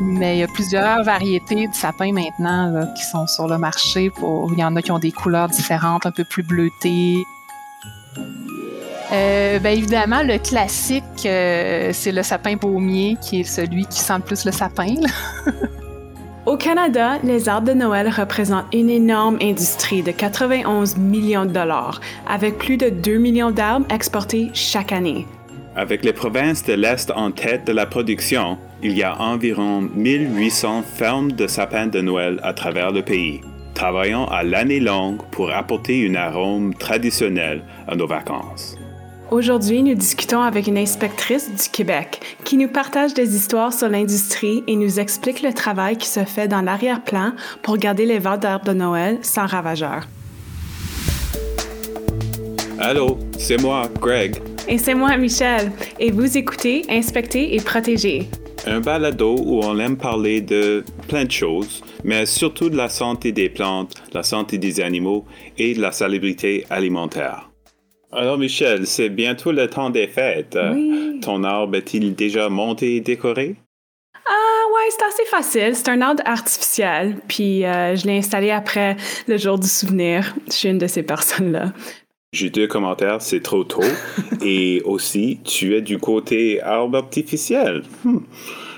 Mais il y a plusieurs variétés de sapins maintenant qui sont sur le marché. Pour... Il y en a qui ont des couleurs différentes, un peu plus bleutées. Euh, ben évidemment, le classique, euh, c'est le sapin baumier, qui est celui qui sent le plus le sapin. Au Canada, les arbres de Noël représentent une énorme industrie de 91 millions de dollars, avec plus de 2 millions d'arbres exportés chaque année. Avec les provinces de l'Est en tête de la production, il y a environ 1800 fermes de sapins de Noël à travers le pays, travaillant à l'année longue pour apporter une arôme traditionnel à nos vacances. Aujourd'hui, nous discutons avec une inspectrice du Québec qui nous partage des histoires sur l'industrie et nous explique le travail qui se fait dans l'arrière-plan pour garder les ventes d'arbres de Noël sans ravageurs. Allô, c'est moi, Greg. Et c'est moi, Michel. Et vous écoutez Inspecter et protéger. Un balado où on aime parler de plein de choses, mais surtout de la santé des plantes, la santé des animaux et de la salubrité alimentaire. Alors Michel, c'est bientôt le temps des fêtes. Ton arbre est-il déjà monté et décoré? Ah ouais, c'est assez facile. C'est un arbre artificiel, puis euh, je l'ai installé après le jour du souvenir. Je suis une de ces personnes-là. J'ai deux commentaires, c'est trop tôt. et aussi, tu es du côté arbre artificiel. Hmm.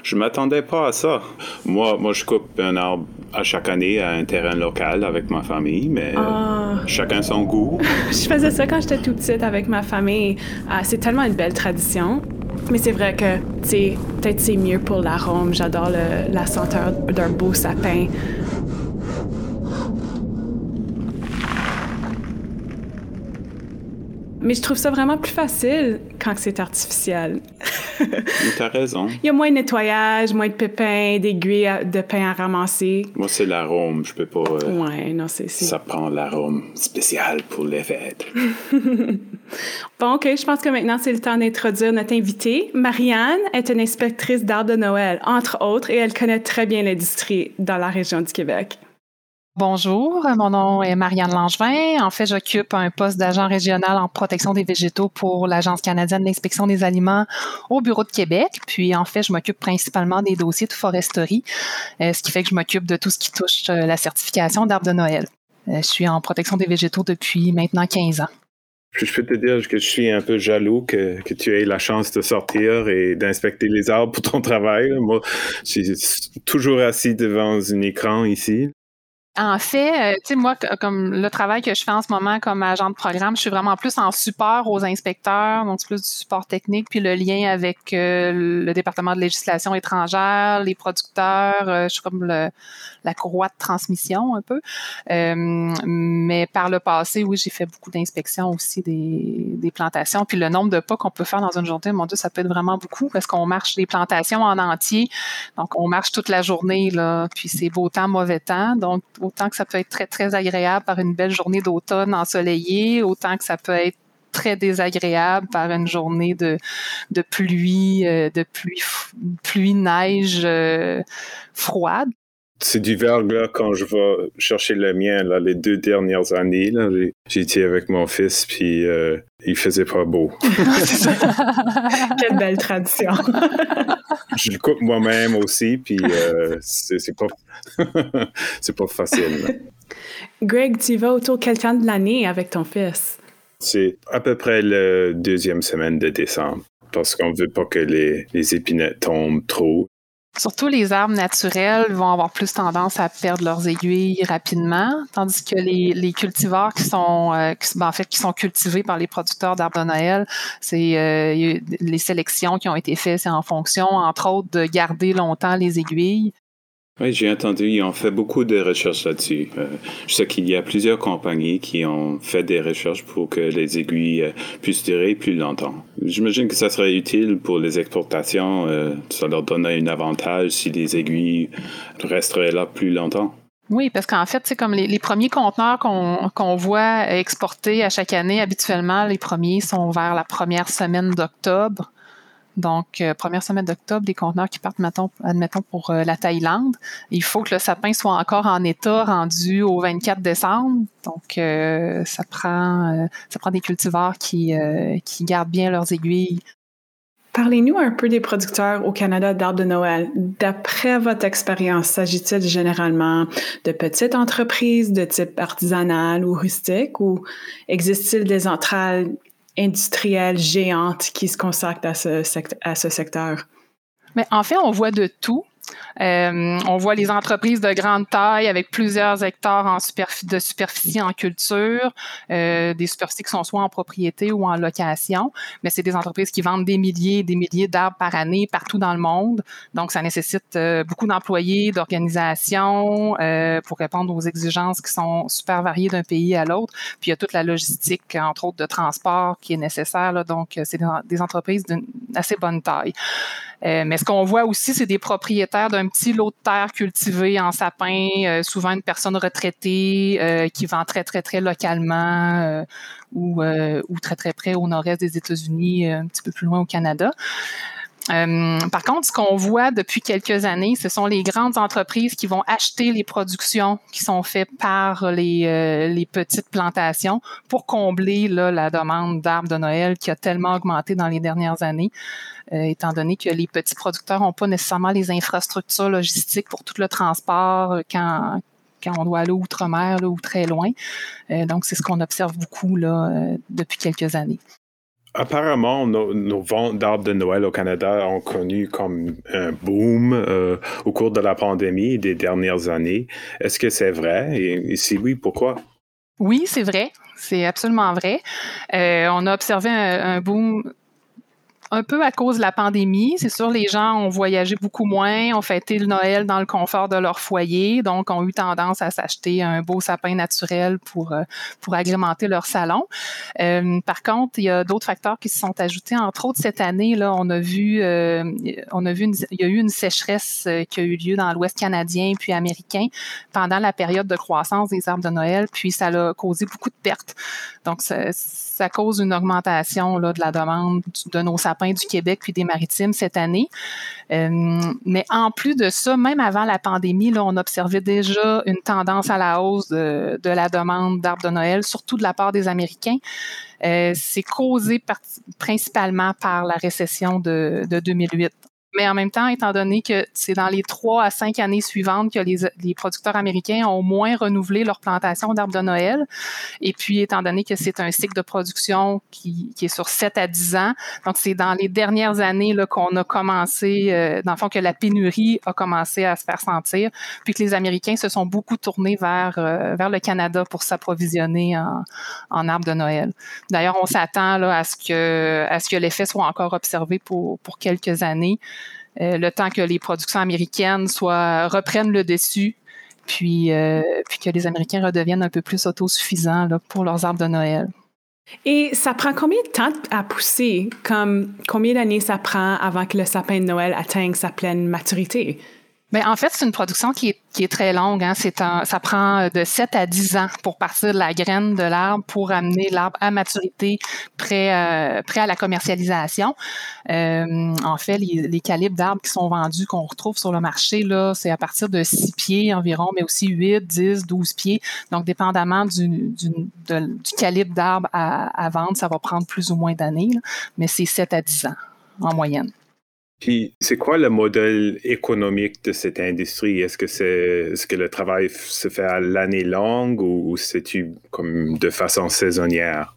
Je m'attendais pas à ça. Moi, moi, je coupe un arbre à chaque année à un terrain local avec ma famille, mais ah. chacun son goût. je faisais ça quand j'étais toute petite avec ma famille. Ah, c'est tellement une belle tradition. Mais c'est vrai que, tu peut-être c'est mieux pour l'arôme. J'adore la senteur d'un beau sapin. Mais je trouve ça vraiment plus facile quand c'est artificiel. tu as raison. Il y a moins de nettoyage, moins de pépins, d'aiguilles de pain à ramasser. Moi, c'est l'arôme. Je peux pas. Euh, ouais, non, c'est. Ça prend l'arôme spécial pour les fêtes. bon, OK. Je pense que maintenant, c'est le temps d'introduire notre invitée. Marianne est une inspectrice d'art de Noël, entre autres, et elle connaît très bien l'industrie dans la région du Québec. Bonjour, mon nom est Marianne Langevin. En fait, j'occupe un poste d'agent régional en protection des végétaux pour l'Agence canadienne d'inspection des aliments au bureau de Québec. Puis, en fait, je m'occupe principalement des dossiers de foresterie, euh, ce qui fait que je m'occupe de tout ce qui touche euh, la certification d'arbres de Noël. Euh, je suis en protection des végétaux depuis maintenant 15 ans. Je peux te dire que je suis un peu jaloux que, que tu aies la chance de sortir et d'inspecter les arbres pour ton travail. Moi, je suis toujours assis devant un écran ici. En fait, euh, tu sais, moi, comme le travail que je fais en ce moment comme agent de programme, je suis vraiment plus en support aux inspecteurs, donc c'est plus du support technique, puis le lien avec euh, le département de législation étrangère, les producteurs, euh, je suis comme le, la courroie de transmission un peu. mais par le passé, oui, j'ai fait beaucoup d'inspections aussi des, des, plantations, puis le nombre de pas qu'on peut faire dans une journée, mon Dieu, ça peut être vraiment beaucoup parce qu'on marche les plantations en entier, donc on marche toute la journée, là, puis c'est beau temps, mauvais temps, donc autant que ça peut être très, très agréable par une belle journée d'automne ensoleillée, autant que ça peut être très désagréable par une journée de, de pluie, euh, de pluie, pluie neige euh, froide. C'est du verglas quand je vais chercher le mien, là, les deux dernières années. Été avec mon fils, puis euh, il faisait pas beau. Quelle belle tradition. je le coupe moi-même aussi, puis euh, c'est pas, c'est pas facile. Greg, tu vas autour de quel temps de l'année avec ton fils? C'est à peu près la deuxième semaine de décembre, parce qu'on veut pas que les, les épinettes tombent trop. Surtout les arbres naturels vont avoir plus tendance à perdre leurs aiguilles rapidement, tandis que les, les cultivars qui sont, euh, ben, en fait, qui sont cultivés par les producteurs d'arbres de Noël, c'est euh, les sélections qui ont été faites, c'est en fonction, entre autres, de garder longtemps les aiguilles. Oui, j'ai entendu, ils ont fait beaucoup de recherches là-dessus. Euh, je sais qu'il y a plusieurs compagnies qui ont fait des recherches pour que les aiguilles euh, puissent durer plus longtemps. J'imagine que ça serait utile pour les exportations. Euh, ça leur donnerait un avantage si les aiguilles resteraient là plus longtemps. Oui, parce qu'en fait, c'est comme les, premiers conteneurs qu'on voit exporter à chaque année, habituellement, les premiers sont vers la première semaine d'octobre. Donc, euh, première semaine d'octobre, des conteneurs qui partent, admettons, pour euh, la Thaïlande. Il faut que le sapin soit encore en état rendu au 24 décembre. Donc, euh, ça prend ça prend des cultivars qui, qui gardent bien leurs aiguilles. Parlez-nous un peu des producteurs au Canada d'arbres de Noël. D'après votre expérience, s'agit-il généralement de petites entreprises de type artisanal ou rustique ou existe-t-il des centrales industrielles géantes qui se consacrent à ce, à ce secteur? Mais en fait, on voit de tout. Euh, on voit les entreprises de grande taille avec plusieurs hectares de superficie en culture, euh, des superficies qui sont soit en propriété ou en location, mais c'est des entreprises qui vendent des milliers et des milliers d'arbres par année partout dans le monde. Donc, ça nécessite euh, beaucoup d'employés, d'organisations pour répondre aux exigences qui sont super variées d'un pays à l'autre. Puis, il y a toute la logistique, entre autres, de transport qui est nécessaire. Donc, c'est des, des entreprises d'une assez bonne taille. Mais ce qu'on voit aussi, c'est des propriétaires d'un petit lot de terre cultivé en sapin, euh, souvent une personne retraitée euh, qui vend très, très, très localement ou, ou très, très près au nord-est des États-Unis, un petit peu plus loin au Canada. Par contre, ce qu'on voit depuis quelques années, ce sont les grandes entreprises qui vont acheter les productions qui sont faites par les, les petites plantations pour combler la demande d'arbres de Noël qui a tellement augmenté dans les dernières années. Euh, étant donné que les petits producteurs n'ont pas nécessairement les infrastructures logistiques pour tout le transport euh, quand, on doit aller outre-mer ou très loin. Euh, donc, c'est ce qu'on observe beaucoup là, depuis quelques années. Apparemment, nos, ventes d'arbres de Noël au Canada ont connu comme un boom au cours de la pandémie des dernières années. Est-ce que c'est vrai? Et, si oui, pourquoi? Oui, c'est vrai. C'est absolument vrai. on a observé un boom un peu à cause de la pandémie. C'est sûr, les gens ont voyagé beaucoup moins, ont fêté le Noël dans le confort de leur foyer, donc ont eu tendance à s'acheter un beau sapin naturel pour, euh, pour agrémenter leur salon. Euh, par contre, il y a d'autres facteurs qui se sont ajoutés. Entre autres, cette année, là, on a vu, euh, on a vu il y a eu une sécheresse qui a eu lieu dans l'Ouest canadien puis américain pendant la période de croissance des arbres de Noël, puis ça a causé beaucoup de pertes. Donc, ça, ça cause une augmentation là, de la demande de nos sapins du Québec puis des maritimes cette année. Euh, mais en plus de ça, même avant la pandémie, là, on observait déjà une tendance à la hausse de, la demande d'arbres de Noël, surtout de la part des Américains. Euh, c'est causé principalement par la récession de, de 2008. Mais en même temps, étant donné que c'est dans les trois à cinq années suivantes que les, les producteurs américains ont moins renouvelé leur plantation d'arbres de Noël, et puis étant donné que c'est un cycle de production qui, qui, est sur sept à dix ans, donc c'est dans les dernières années qu'on a commencé, euh, dans le fond, que la pénurie a commencé à se faire sentir, puis que les Américains se sont beaucoup tournés vers, euh, vers le Canada pour s'approvisionner en, en arbres de Noël. D'ailleurs, on s'attend à ce que, que l'effet soit encore observé pour, pour quelques années. Euh, le temps que les productions américaines soient reprennent le dessus, puis, euh, puis que les Américains redeviennent un peu plus autosuffisants pour leurs arbres de Noël. Et ça prend combien de temps à pousser? Comme combien d'années ça prend avant que le sapin de Noël atteigne sa pleine maturité? Bien, en fait, c'est une production qui est, qui est très longue. Hein. C'est un, ça prend de 7 à 10 ans pour partir de la graine de l'arbre pour amener l'arbre à maturité, prêt, euh, prêt à la commercialisation. Euh, en fait, les, les calibres d'arbres qui sont vendus, qu'on retrouve sur le marché, là, c'est à partir de 6 pieds environ, mais aussi 8, 10, 12 pieds. Donc, dépendamment du, du, du calibre d'arbre à, à, vendre, ça va prendre plus ou moins d'années, mais c'est 7 à 10 ans en moyenne. Puis, c'est quoi le modèle économique de cette industrie? Est-ce que c'est, que le travail se fait à l'année longue ou, c'est-tu comme de façon saisonnière?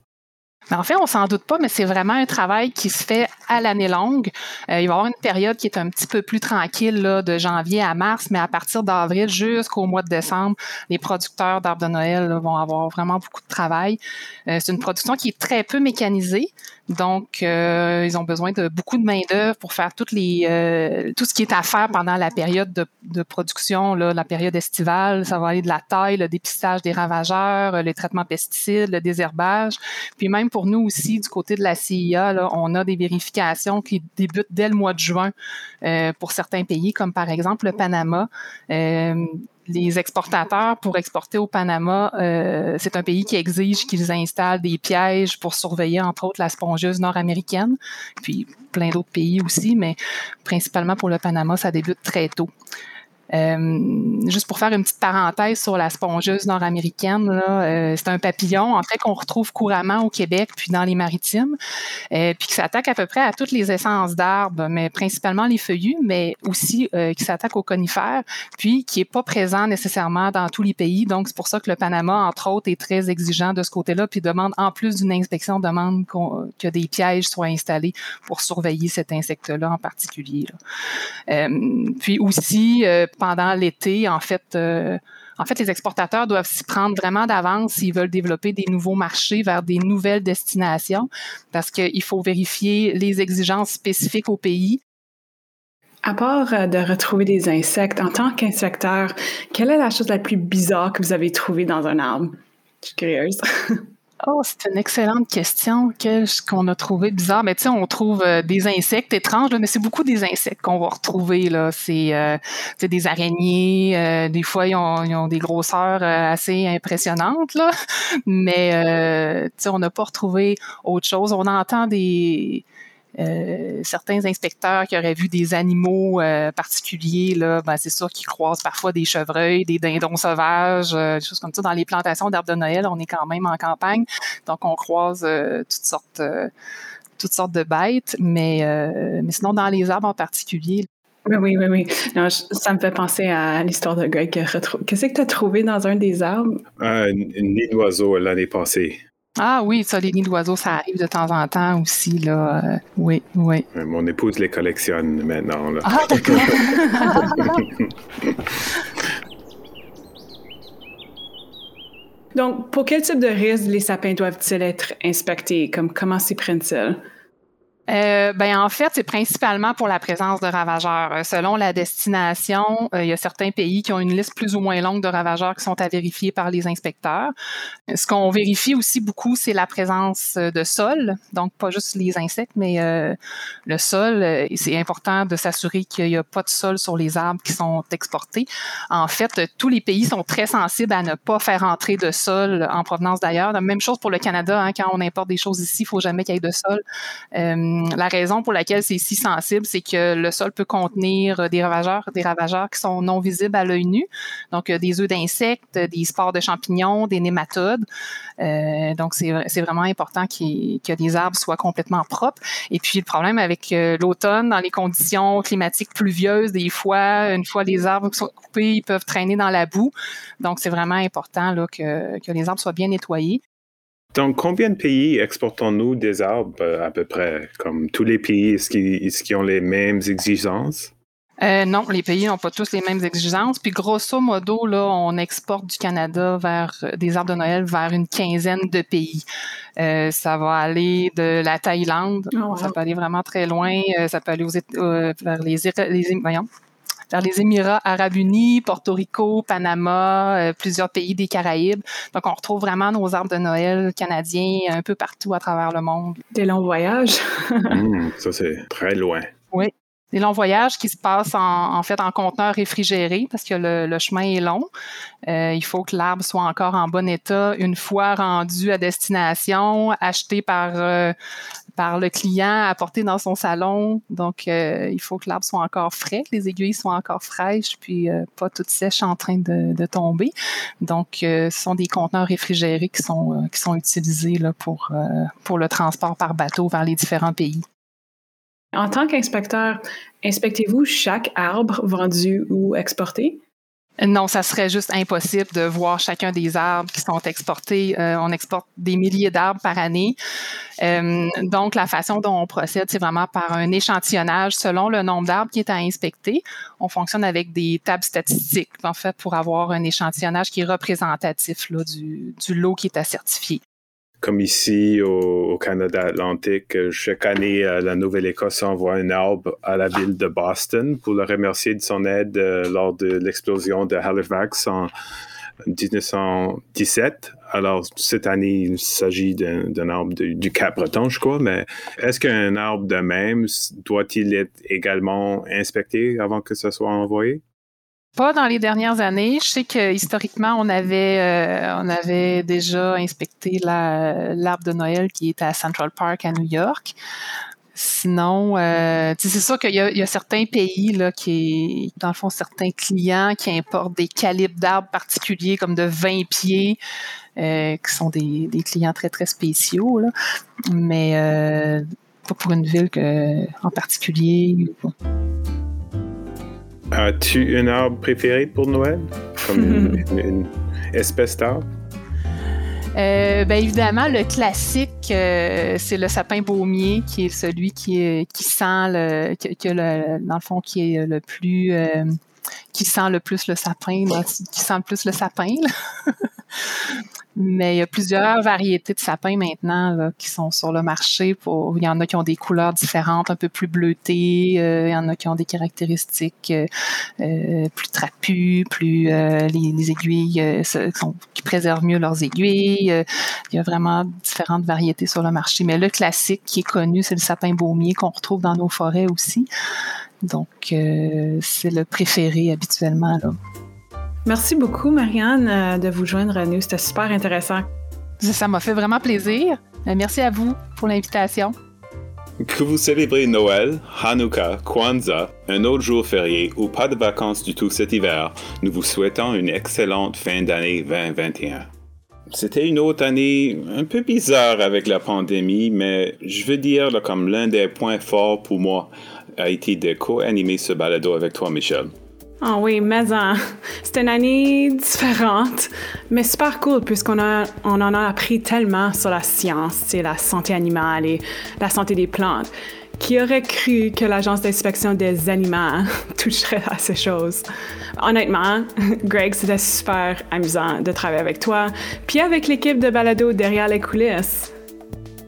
Ben, en fait, on s'en doute pas, mais c'est vraiment un travail qui se fait à l'année longue. Euh, il va y avoir une période qui est un petit peu plus tranquille, de janvier à mars, mais à partir d'avril jusqu'au mois de décembre, les producteurs d'arbres de Noël vont avoir vraiment beaucoup de travail. Euh, c'est une production qui est très peu mécanisée, donc euh, ils ont besoin de beaucoup de main d'œuvre pour faire toutes les tout ce qui est à faire pendant la période de, de, production, là, la période estivale. Ça va aller de la taille, le dépistage des ravageurs, les traitements pesticides, le désherbage, puis même pour nous aussi, du côté de la CIA, on a des vérifications qui débutent dès le mois de juin euh, pour certains pays, comme par exemple le Panama. Les exportateurs, pour exporter au Panama, euh, c'est un pays qui exige qu'ils installent des pièges pour surveiller, entre autres, la spongieuse nord-américaine, puis plein d'autres pays aussi, mais principalement pour le Panama, ça débute très tôt. Euh, juste pour faire une petite parenthèse sur la spongeuse nord-américaine, euh, c'est un papillon en fait qu'on retrouve couramment au Québec puis dans les maritimes, euh, puis qui s'attaque à peu près à toutes les essences d'arbres, mais principalement les feuillus, mais aussi qui s'attaque aux conifères, puis qui est pas présent nécessairement dans tous les pays. Donc c'est pour ça que le Panama entre autres est très exigeant de ce côté-là, puis demande en plus d'une inspection demande que des pièges soient installés pour surveiller cet insecte-là en particulier. puis aussi pendant l'été, en fait, euh, en fait, les exportateurs doivent s'y prendre vraiment d'avance s'ils veulent développer des nouveaux marchés vers des nouvelles destinations, parce qu'il faut vérifier les exigences spécifiques au pays. À part euh, de retrouver des insectes, en tant qu'inspecteur, quelle est la chose la plus bizarre que vous avez trouvée dans un arbre? Je suis curieuse. Oh, c'est une excellente question. Qu'est-ce qu'on a trouvé bizarre? Mais tu sais, on trouve euh, des insectes étranges, mais c'est beaucoup des insectes qu'on va retrouver. Là. C'est euh, des araignées. Euh, des fois, ils ont, des grosseurs assez impressionnantes. Là. Mais tu sais, on n'a pas retrouvé autre chose. On entend des euh, certains inspecteurs qui auraient vu des animaux euh, particuliers, là, ben, c'est sûr qu'ils croisent parfois des chevreuils, des dindons sauvages, euh, des choses comme ça. Dans les plantations d'arbres de Noël, on est quand même en campagne, donc on croise toutes sortes toutes sortes de bêtes, mais, mais sinon dans les arbres en particulier, oui, oui, oui, oui. Non, ça me fait penser à l'histoire de Greg. Qu'est-ce que tu as trouvé dans un des arbres? Un nid d'oiseau l'année passée. Ah oui, ça, les nids d'oiseaux, ça arrive de temps en temps aussi, là. Euh, oui, oui. Mon épouse les collectionne maintenant, là. Ah, d'accord. Donc, pour quel type de risque les sapins doivent-ils être inspectés? Comme, comment s'y prennent-ils? Euh, ben en fait, c'est principalement pour la présence de ravageurs. Euh, selon la destination, euh, il y a certains pays qui ont une liste plus ou moins longue de ravageurs qui sont à vérifier par les inspecteurs. Ce qu'on vérifie aussi beaucoup, c'est la présence de sol, donc pas juste les insectes, mais le sol. c'est important de s'assurer qu'il n'y a pas de sol sur les arbres qui sont exportés. En fait, tous les pays sont très sensibles à ne pas faire entrer de sol en provenance d'ailleurs. Même chose pour le Canada. Hein, quand on importe des choses ici, il faut jamais qu'il y ait de sol. Euh, la raison pour laquelle c'est si sensible, c'est que le sol peut contenir euh, des ravageurs, des ravageurs qui sont non visibles à l'œil nu, donc euh, des œufs d'insectes, des spores de champignons, des nématodes. donc c'est vraiment important que les arbres soient complètement propres. Et puis le problème avec l'automne, dans les conditions climatiques pluvieuses, des fois, une fois les arbres sont coupés, ils peuvent traîner dans la boue. Donc c'est vraiment important là, que, que les arbres soient bien nettoyés. Donc, combien de pays exportons-nous des arbres euh, à peu près? Comme tous les pays, est-ce qu'ils ont les mêmes exigences? Euh, non, les pays n'ont pas tous les mêmes exigences. Puis grosso modo, là, on exporte du Canada vers euh, des arbres de Noël vers une quinzaine de pays. ça va aller de la Thaïlande, oh, ça peut aller vraiment très loin, ça peut aller vers les, les, voyons, vers les Émirats arabes unis, Porto Rico, Panama, euh, plusieurs pays des Caraïbes. Donc, on retrouve vraiment nos arbres de Noël canadiens un peu partout à travers le monde. Des longs voyages. Mmh, ça, c'est très loin. Oui. Des longs voyages qui se passent en, fait en conteneurs réfrigérés parce que le, chemin est long. Euh, il faut que l'arbre soit encore en bon état une fois rendu à destination, acheté par euh, par le client, apporté dans son salon. Donc, euh, il faut que l'arbre soit encore frais, les aiguilles soient encore fraîches, puis pas toutes sèches en train de, tomber. Donc, ce sont des conteneurs réfrigérés qui sont utilisés pour le transport par bateau vers les différents pays. En tant qu'inspecteur, inspectez-vous chaque arbre vendu ou exporté? Non, ça serait juste impossible de voir chacun des arbres qui sont exportés. Euh, on exporte des milliers d'arbres par année. Euh, donc, la façon dont on procède, c'est vraiment par un échantillonnage selon le nombre d'arbres qui est à inspecter. On fonctionne avec des tables statistiques, en fait, pour avoir un échantillonnage qui est représentatif du, du lot qui est à certifier comme ici au, Canada Atlantique, chaque année, euh, la Nouvelle-Écosse envoie un arbre à la ville de Boston pour le remercier de son aide euh, lors de l'explosion de Halifax en 1917. Alors, cette année, il s'agit d'un arbre du Cap-Breton, je crois, mais est-ce qu'un arbre de même doit-il être également inspecté avant que ce soit envoyé? Pas dans les dernières années. Je sais que historiquement, on avait, euh, on avait déjà inspecté l'arbre de Noël qui est à Central Park à New York. Sinon, euh, c'est sûr qu'il y, a certains pays là, qui, dans le fond, certains clients qui importent des calibres d'arbres particuliers comme de 20 pieds, euh, qui sont des, clients très, très spéciaux. Mais pas pour une ville en particulier. As-tu un arbre préféré pour Noël? Comme une espèce d'arbre? Euh, ben évidemment, le classique, euh, c'est le sapin baumier, qui est celui qui, qui sent le, que, le, dans le fond, qui est le plus, euh, qui sent le plus le sapin, qui sent le plus le sapin. Mais il y a plusieurs variétés de sapins maintenant qui sont sur le marché. Il y en a qui ont des couleurs différentes, un peu plus bleutées. Euh, il y en a qui ont des caractéristiques euh, euh, plus trapues, plus les, aiguilles qui préservent mieux leurs aiguilles. il y a vraiment différentes variétés sur le marché. Mais le classique qui est connu, c'est le sapin baumier qu'on retrouve dans nos forêts aussi. Donc, c'est le préféré habituellement. Merci beaucoup, Marianne, euh, de vous joindre à nous. C'était super intéressant. Ça m'a fait vraiment plaisir. Euh, merci à vous pour l'invitation. Que vous célébrez Noël, Hanouka, Kwanzaa, un autre jour férié ou pas de vacances du tout cet hiver, nous vous souhaitons une excellente fin d'année 2021. C'était une autre année un peu bizarre avec la pandémie, mais je veux dire comme l'un des points forts pour moi a été de co-animer ce balado avec toi, Michel. Ah oui, mais hein, c'est une année différente, mais super cool puisqu'on on en a appris tellement sur la science, la santé animale et la santé des plantes. Qui aurait cru que l'Agence d'inspection des animaux toucherait à ces choses? Honnêtement, Greg, c'était super amusant de travailler avec toi, puis avec l'équipe de balado derrière les coulisses.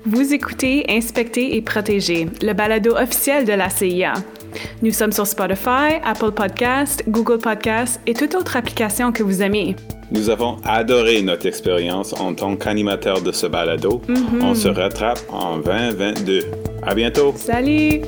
Vous écoutez Inspecter et protéger, le balado officiel de la CIA. Nous sommes sur Spotify, Apple Podcast, Google Podcast et toute autre application que vous aimez. Nous avons adoré notre expérience en tant qu'animateur de ce balado. Mm-hmm. On se rattrape en 2022. À bientôt. Salut!